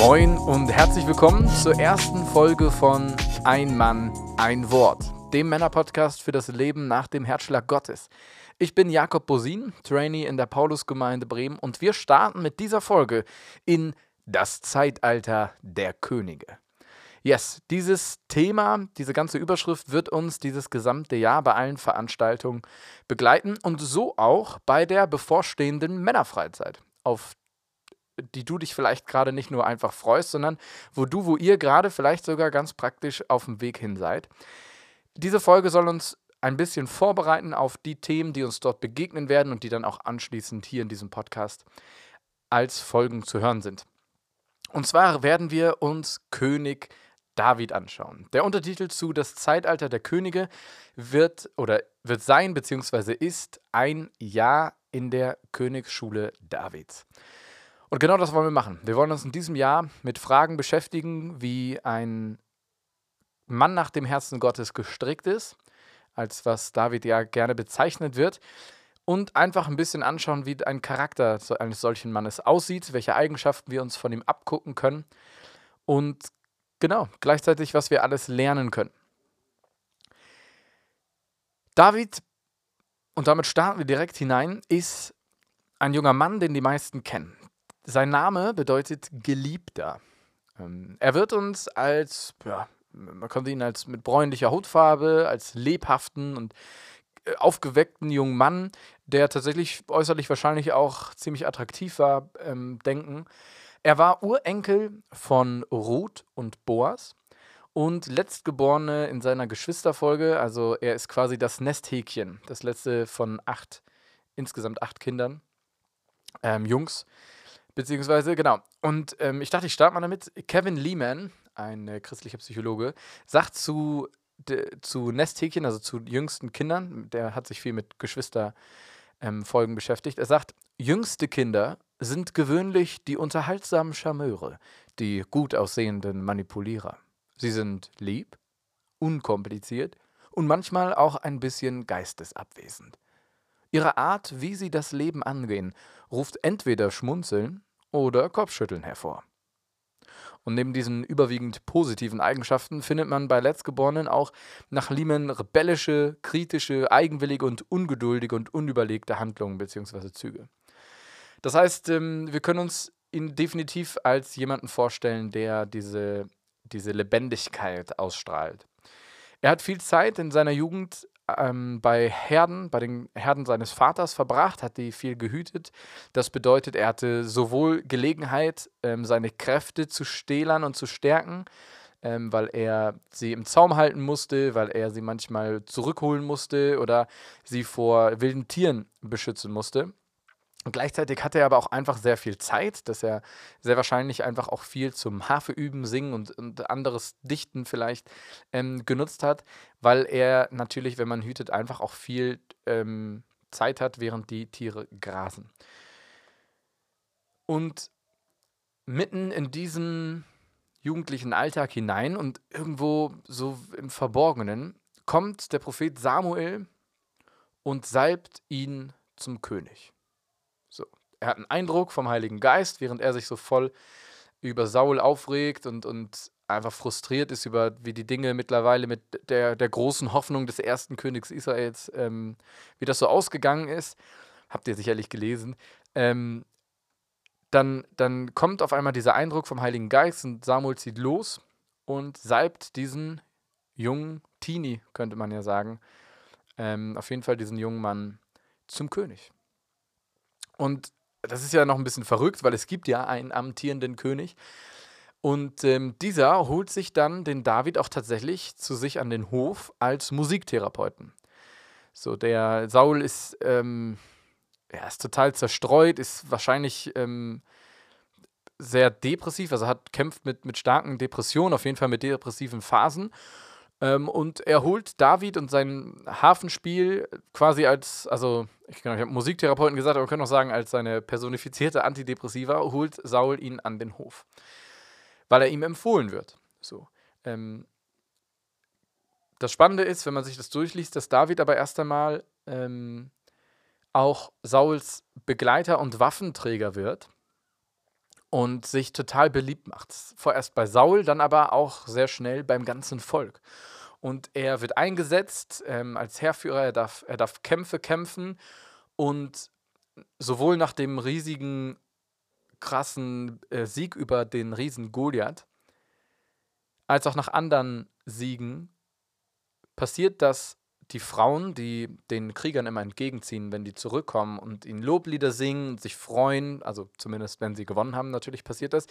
Moin und herzlich willkommen zur ersten Folge von Ein Mann, ein Wort, dem Männerpodcast für das Leben nach dem Herzschlag Gottes. Ich bin Jakob Bosin, Trainee in der Paulusgemeinde Bremen und wir starten mit dieser Folge in das Zeitalter der Könige. Yes, dieses Thema, diese ganze Überschrift wird uns dieses gesamte Jahr bei allen Veranstaltungen begleiten und so auch bei der bevorstehenden Männerfreizeit, auf die du dich vielleicht gerade nicht nur einfach freust, sondern wo du, wo ihr gerade vielleicht sogar ganz praktisch auf dem Weg hin seid. Diese Folge soll uns ein bisschen vorbereiten auf die Themen, die uns dort begegnen werden und die dann auch anschließend hier in diesem Podcast als Folgen zu hören sind. Und zwar werden wir uns König David anschauen. Der Untertitel zu Das Zeitalter der Könige wird oder wird sein beziehungsweise ist ein Jahr in der Königsschule Davids. Und genau das wollen wir machen. Wir wollen uns in diesem Jahr mit Fragen beschäftigen, wie ein Mann nach dem Herzen Gottes gestrickt ist, als was David ja gerne bezeichnet wird, und einfach ein bisschen anschauen, wie ein Charakter eines solchen Mannes aussieht, welche Eigenschaften wir uns von ihm abgucken können und genau, gleichzeitig, was wir alles lernen können. David, und damit starten wir direkt hinein, ist ein junger Mann, den die meisten kennen. Sein Name bedeutet Geliebter. Ähm, er wird uns als, ja, man könnte ihn als mit bräunlicher Hautfarbe, als lebhaften und äh, aufgeweckten jungen Mann, der tatsächlich äußerlich wahrscheinlich auch ziemlich attraktiv war, ähm, denken. Er war Urenkel von Ruth und Boas und letztgeborene in seiner Geschwisterfolge. Also er ist quasi das Nesthäkchen, das letzte von acht, insgesamt acht Kindern, ähm, Jungs. Beziehungsweise, genau. Und ähm, ich dachte, ich starte mal damit. Kevin Lehman, ein äh, christlicher Psychologe, sagt zu, de, zu Nesthäkchen, also zu jüngsten Kindern, der hat sich viel mit Geschwisterfolgen ähm, beschäftigt. Er sagt, jüngste Kinder sind gewöhnlich die unterhaltsamen Charmeure, die gut aussehenden Manipulierer. Sie sind lieb, unkompliziert und manchmal auch ein bisschen geistesabwesend. Ihre Art, wie sie das Leben angehen, ruft entweder Schmunzeln oder Kopfschütteln hervor. Und neben diesen überwiegend positiven Eigenschaften findet man bei Letztgeborenen auch nach Lehman rebellische, kritische, eigenwillige und ungeduldige und unüberlegte Handlungen bzw. Züge. Das heißt, ähm, wir können uns ihn definitiv als jemanden vorstellen, der diese, diese Lebendigkeit ausstrahlt. Er hat viel Zeit in seiner Jugend ähm, bei Herden, bei den Herden seines Vaters verbracht, hat die viel gehütet. Das bedeutet, er hatte sowohl Gelegenheit, ähm, seine Kräfte zu stählern und zu stärken, ähm, weil er sie im Zaum halten musste, weil er sie manchmal zurückholen musste oder sie vor wilden Tieren beschützen musste. Und gleichzeitig hatte er aber auch einfach sehr viel Zeit, dass er sehr wahrscheinlich einfach auch viel zum Hafeüben, Singen und, und anderes Dichten vielleicht ähm, genutzt hat, weil er natürlich, wenn man hütet, einfach auch viel ähm, Zeit hat, während die Tiere grasen. Und mitten in diesen jugendlichen Alltag hinein und irgendwo so im Verborgenen kommt der Prophet Samuel und salbt ihn zum König er hat einen Eindruck vom Heiligen Geist, während er sich so voll über Saul aufregt und, und einfach frustriert ist über, wie die Dinge mittlerweile mit der, der großen Hoffnung des ersten Königs Israels, ähm, wie das so ausgegangen ist. Habt ihr sicherlich gelesen. Ähm, dann, dann kommt auf einmal dieser Eindruck vom Heiligen Geist und Samuel zieht los und salbt diesen jungen Teenie, könnte man ja sagen, ähm, auf jeden Fall diesen jungen Mann zum König. Und das ist ja noch ein bisschen verrückt, weil es gibt ja einen amtierenden König. Und ähm, dieser holt sich dann den David auch tatsächlich zu sich an den Hof als Musiktherapeuten. So, der Saul ist, ähm, er ist total zerstreut, ist wahrscheinlich ähm, sehr depressiv, also hat kämpft mit, mit starken Depressionen, auf jeden Fall mit depressiven Phasen. Ähm, und er holt David und sein Hafenspiel quasi als, also ich, genau, ich habe Musiktherapeuten gesagt, aber wir können auch sagen, als seine personifizierte Antidepressiva, holt Saul ihn an den Hof. Weil er ihm empfohlen wird. So. Ähm, das Spannende ist, wenn man sich das durchliest, dass David aber erst einmal ähm, auch Sauls Begleiter und Waffenträger wird und sich total beliebt macht. Vorerst bei Saul, dann aber auch sehr schnell beim ganzen Volk. Und er wird eingesetzt ähm, als Heerführer, er darf, er darf Kämpfe kämpfen und sowohl nach dem riesigen, krassen äh, Sieg über den Riesen Goliath, als auch nach anderen Siegen passiert, dass die Frauen, die den Kriegern immer entgegenziehen, wenn die zurückkommen und ihnen Loblieder singen und sich freuen, also zumindest wenn sie gewonnen haben, natürlich passiert das.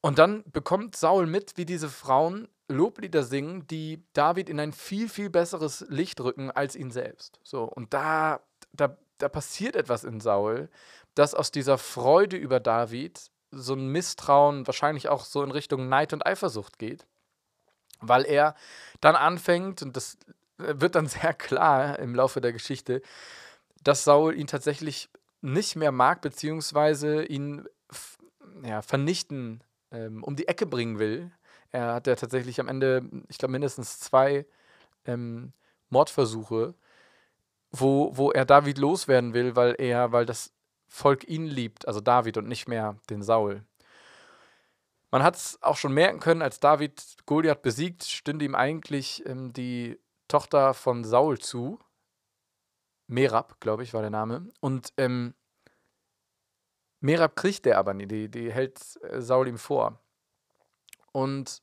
Und dann bekommt Saul mit, wie diese Frauen Loblieder singen, die David in ein viel, viel besseres Licht rücken als ihn selbst. So, und da, da, da passiert etwas in Saul, dass aus dieser Freude über David so ein Misstrauen wahrscheinlich auch so in Richtung Neid und Eifersucht geht, weil er dann anfängt, und das wird dann sehr klar im Laufe der Geschichte, dass Saul ihn tatsächlich nicht mehr mag, beziehungsweise ihn ja, vernichten, ähm, um die Ecke bringen will. Er hat ja tatsächlich am Ende, ich glaube, mindestens zwei ähm, Mordversuche, wo, wo er David loswerden will, weil er, weil das Volk ihn liebt, also David und nicht mehr den Saul. Man hat es auch schon merken können, als David Goliath besiegt, stünde ihm eigentlich ähm, die Tochter von Saul zu. Merab, glaube ich, war der Name. Und ähm, Merab kriegt er aber nie, die, die hält äh, Saul ihm vor. Und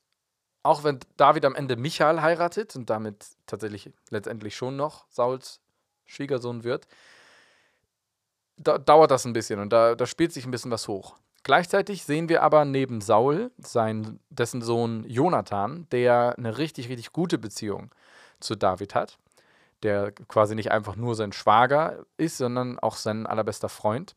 auch wenn David am Ende Michael heiratet und damit tatsächlich letztendlich schon noch Sauls Schwiegersohn wird, da, dauert das ein bisschen und da, da spielt sich ein bisschen was hoch. Gleichzeitig sehen wir aber neben Saul, sein, dessen Sohn Jonathan, der eine richtig, richtig gute Beziehung zu David hat, der quasi nicht einfach nur sein Schwager ist, sondern auch sein allerbester Freund.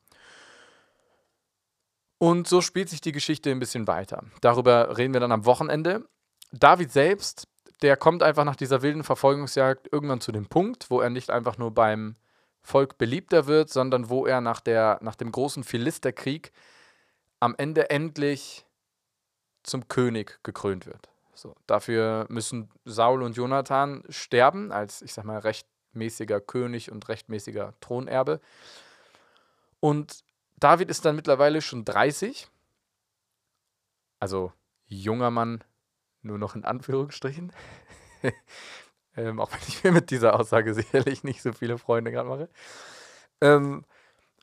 Und so spielt sich die Geschichte ein bisschen weiter. Darüber reden wir dann am Wochenende. David selbst, der kommt einfach nach dieser wilden Verfolgungsjagd irgendwann zu dem Punkt, wo er nicht einfach nur beim Volk beliebter wird, sondern wo er nach, der, nach dem großen Philisterkrieg am Ende endlich zum König gekrönt wird. So, dafür müssen Saul und Jonathan sterben, als, ich sag mal, rechtmäßiger König und rechtmäßiger Thronerbe. Und David ist dann mittlerweile schon 30, also junger Mann, nur noch in Anführungsstrichen. Ähm, auch wenn ich mir mit dieser Aussage sicherlich nicht so viele Freunde gerade mache. Ähm,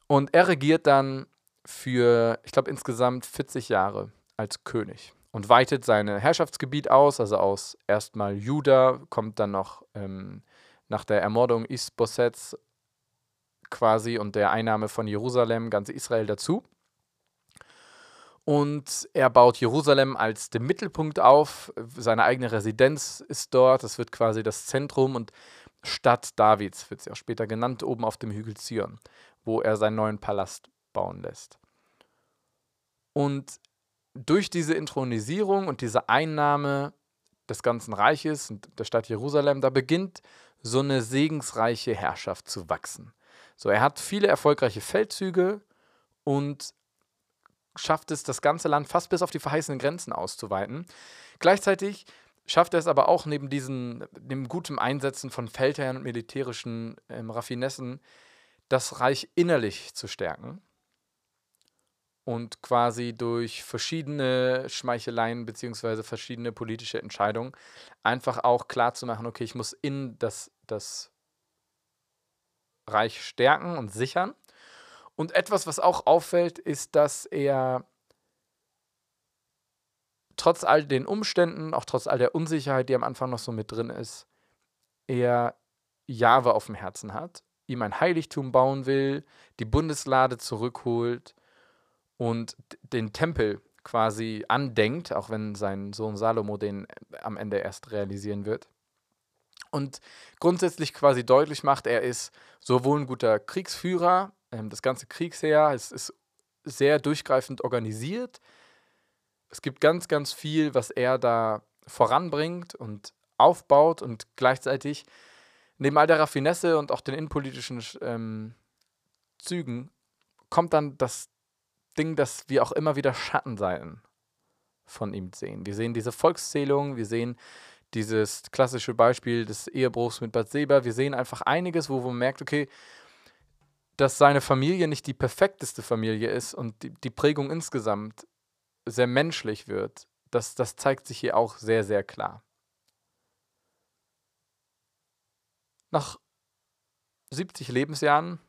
und er regiert dann für, ich glaube, insgesamt 40 Jahre als König und weitet sein Herrschaftsgebiet aus, also aus erstmal Juda, kommt dann noch ähm, nach der Ermordung Isbosets quasi und der Einnahme von Jerusalem ganz Israel dazu. Und er baut Jerusalem als den Mittelpunkt auf. Seine eigene Residenz ist dort. Das wird quasi das Zentrum und Stadt Davids, wird sie auch später genannt, oben auf dem Hügel Zion, wo er seinen neuen Palast bauen lässt. Und durch diese Intronisierung und diese Einnahme des ganzen Reiches und der Stadt Jerusalem, da beginnt so eine segensreiche Herrschaft zu wachsen. So, er hat viele erfolgreiche Feldzüge und schafft es, das ganze Land fast bis auf die verheißenen Grenzen auszuweiten. Gleichzeitig schafft er es aber auch neben diesem dem guten Einsetzen von Feldherren und militärischen ähm, Raffinessen, das Reich innerlich zu stärken und quasi durch verschiedene Schmeicheleien bzw. verschiedene politische Entscheidungen einfach auch klar zu machen, okay, ich muss in das, das Reich stärken und sichern und etwas, was auch auffällt, ist, dass er trotz all den Umständen, auch trotz all der Unsicherheit, die am Anfang noch so mit drin ist, er Jahwe auf dem Herzen hat, ihm ein Heiligtum bauen will, die Bundeslade zurückholt und den Tempel quasi andenkt, auch wenn sein Sohn Salomo den am Ende erst realisieren wird. Und grundsätzlich quasi deutlich macht, er ist sowohl ein guter Kriegsführer, ähm, das ganze Kriegsheer ist, ist sehr durchgreifend organisiert. Es gibt ganz, ganz viel, was er da voranbringt und aufbaut und gleichzeitig neben all der Raffinesse und auch den innenpolitischen ähm, Zügen kommt dann das Ding, dass wir auch immer wieder Schattenseiten von ihm sehen. Wir sehen diese Volkszählung, wir sehen dieses klassische Beispiel des Ehebruchs mit Bad Seba, wir sehen einfach einiges, wo man merkt, okay, dass seine Familie nicht die perfekteste Familie ist und die, die Prägung insgesamt sehr menschlich wird, das, das zeigt sich hier auch sehr, sehr klar. Nach 70 Lebensjahren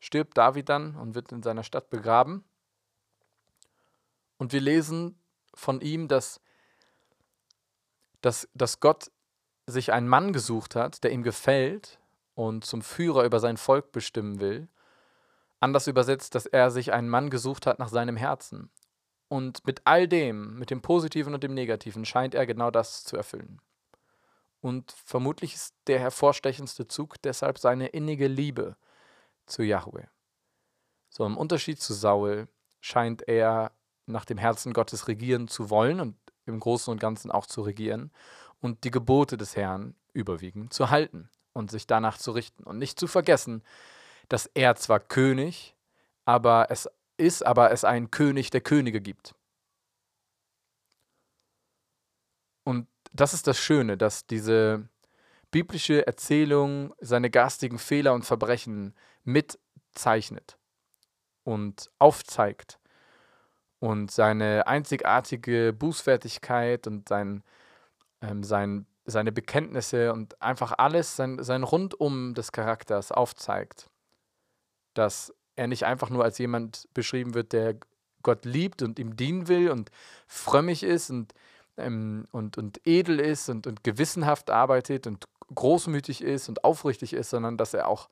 stirbt David dann und wird in seiner Stadt begraben. Und wir lesen von ihm, dass, dass, dass Gott sich einen Mann gesucht hat, der ihm gefällt und zum Führer über sein Volk bestimmen will. Anders übersetzt, dass er sich einen Mann gesucht hat nach seinem Herzen. Und mit all dem, mit dem Positiven und dem Negativen, scheint er genau das zu erfüllen. Und vermutlich ist der hervorstechendste Zug deshalb seine innige Liebe zu Yahweh. So im Unterschied zu Saul scheint er nach dem Herzen Gottes regieren zu wollen und im Großen und Ganzen auch zu regieren und die Gebote des Herrn überwiegend zu halten und sich danach zu richten und nicht zu vergessen, dass er zwar König, aber es ist, aber es einen König der Könige gibt. Und das ist das Schöne, dass diese biblische Erzählung seine garstigen Fehler und Verbrechen mitzeichnet und aufzeigt und seine einzigartige Bußfertigkeit und sein, ähm, sein, seine Bekenntnisse und einfach alles, sein, sein Rundum des Charakters aufzeigt. Dass er nicht einfach nur als jemand beschrieben wird, der Gott liebt und ihm dienen will und frömmig ist und, ähm, und, und edel ist und, und gewissenhaft arbeitet und großmütig ist und aufrichtig ist, sondern dass er auch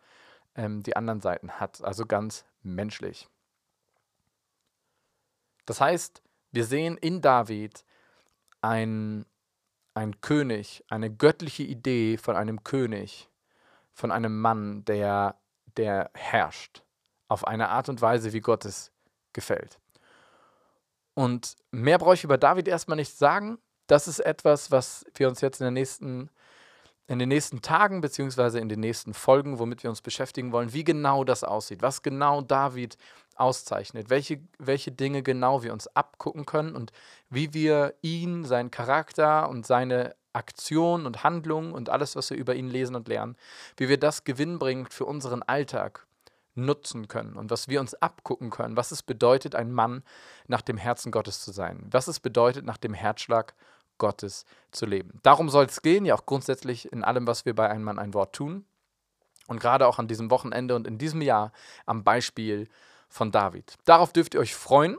ähm, die anderen Seiten hat, also ganz menschlich. Das heißt, wir sehen in David ein, ein König, eine göttliche Idee von einem König, von einem Mann, der, der herrscht auf eine Art und Weise, wie Gott es gefällt. Und mehr brauche ich über David erstmal nicht sagen. Das ist etwas, was wir uns jetzt in, der nächsten, in den nächsten Tagen beziehungsweise in den nächsten Folgen, womit wir uns beschäftigen wollen, wie genau das aussieht, was genau David auszeichnet, welche, welche Dinge genau wir uns abgucken können und wie wir ihn, seinen Charakter und seine Aktion und Handlung und alles, was wir über ihn lesen und lernen, wie wir das gewinnbringend für unseren Alltag nutzen können und was wir uns abgucken können, was es bedeutet, ein Mann nach dem Herzen Gottes zu sein, was es bedeutet, nach dem Herzschlag Gottes zu leben. Darum soll es gehen, ja auch grundsätzlich in allem, was wir bei einem Mann ein Wort tun. Und gerade auch an diesem Wochenende und in diesem Jahr am Beispiel von David. Darauf dürft ihr euch freuen.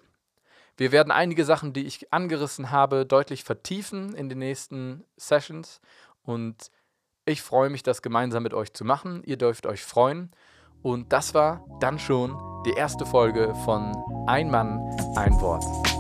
Wir werden einige Sachen, die ich angerissen habe, deutlich vertiefen in den nächsten Sessions und ich freue mich, das gemeinsam mit euch zu machen. Ihr dürft euch freuen. Und das war dann schon die erste Folge von Ein Mann, ein Wort.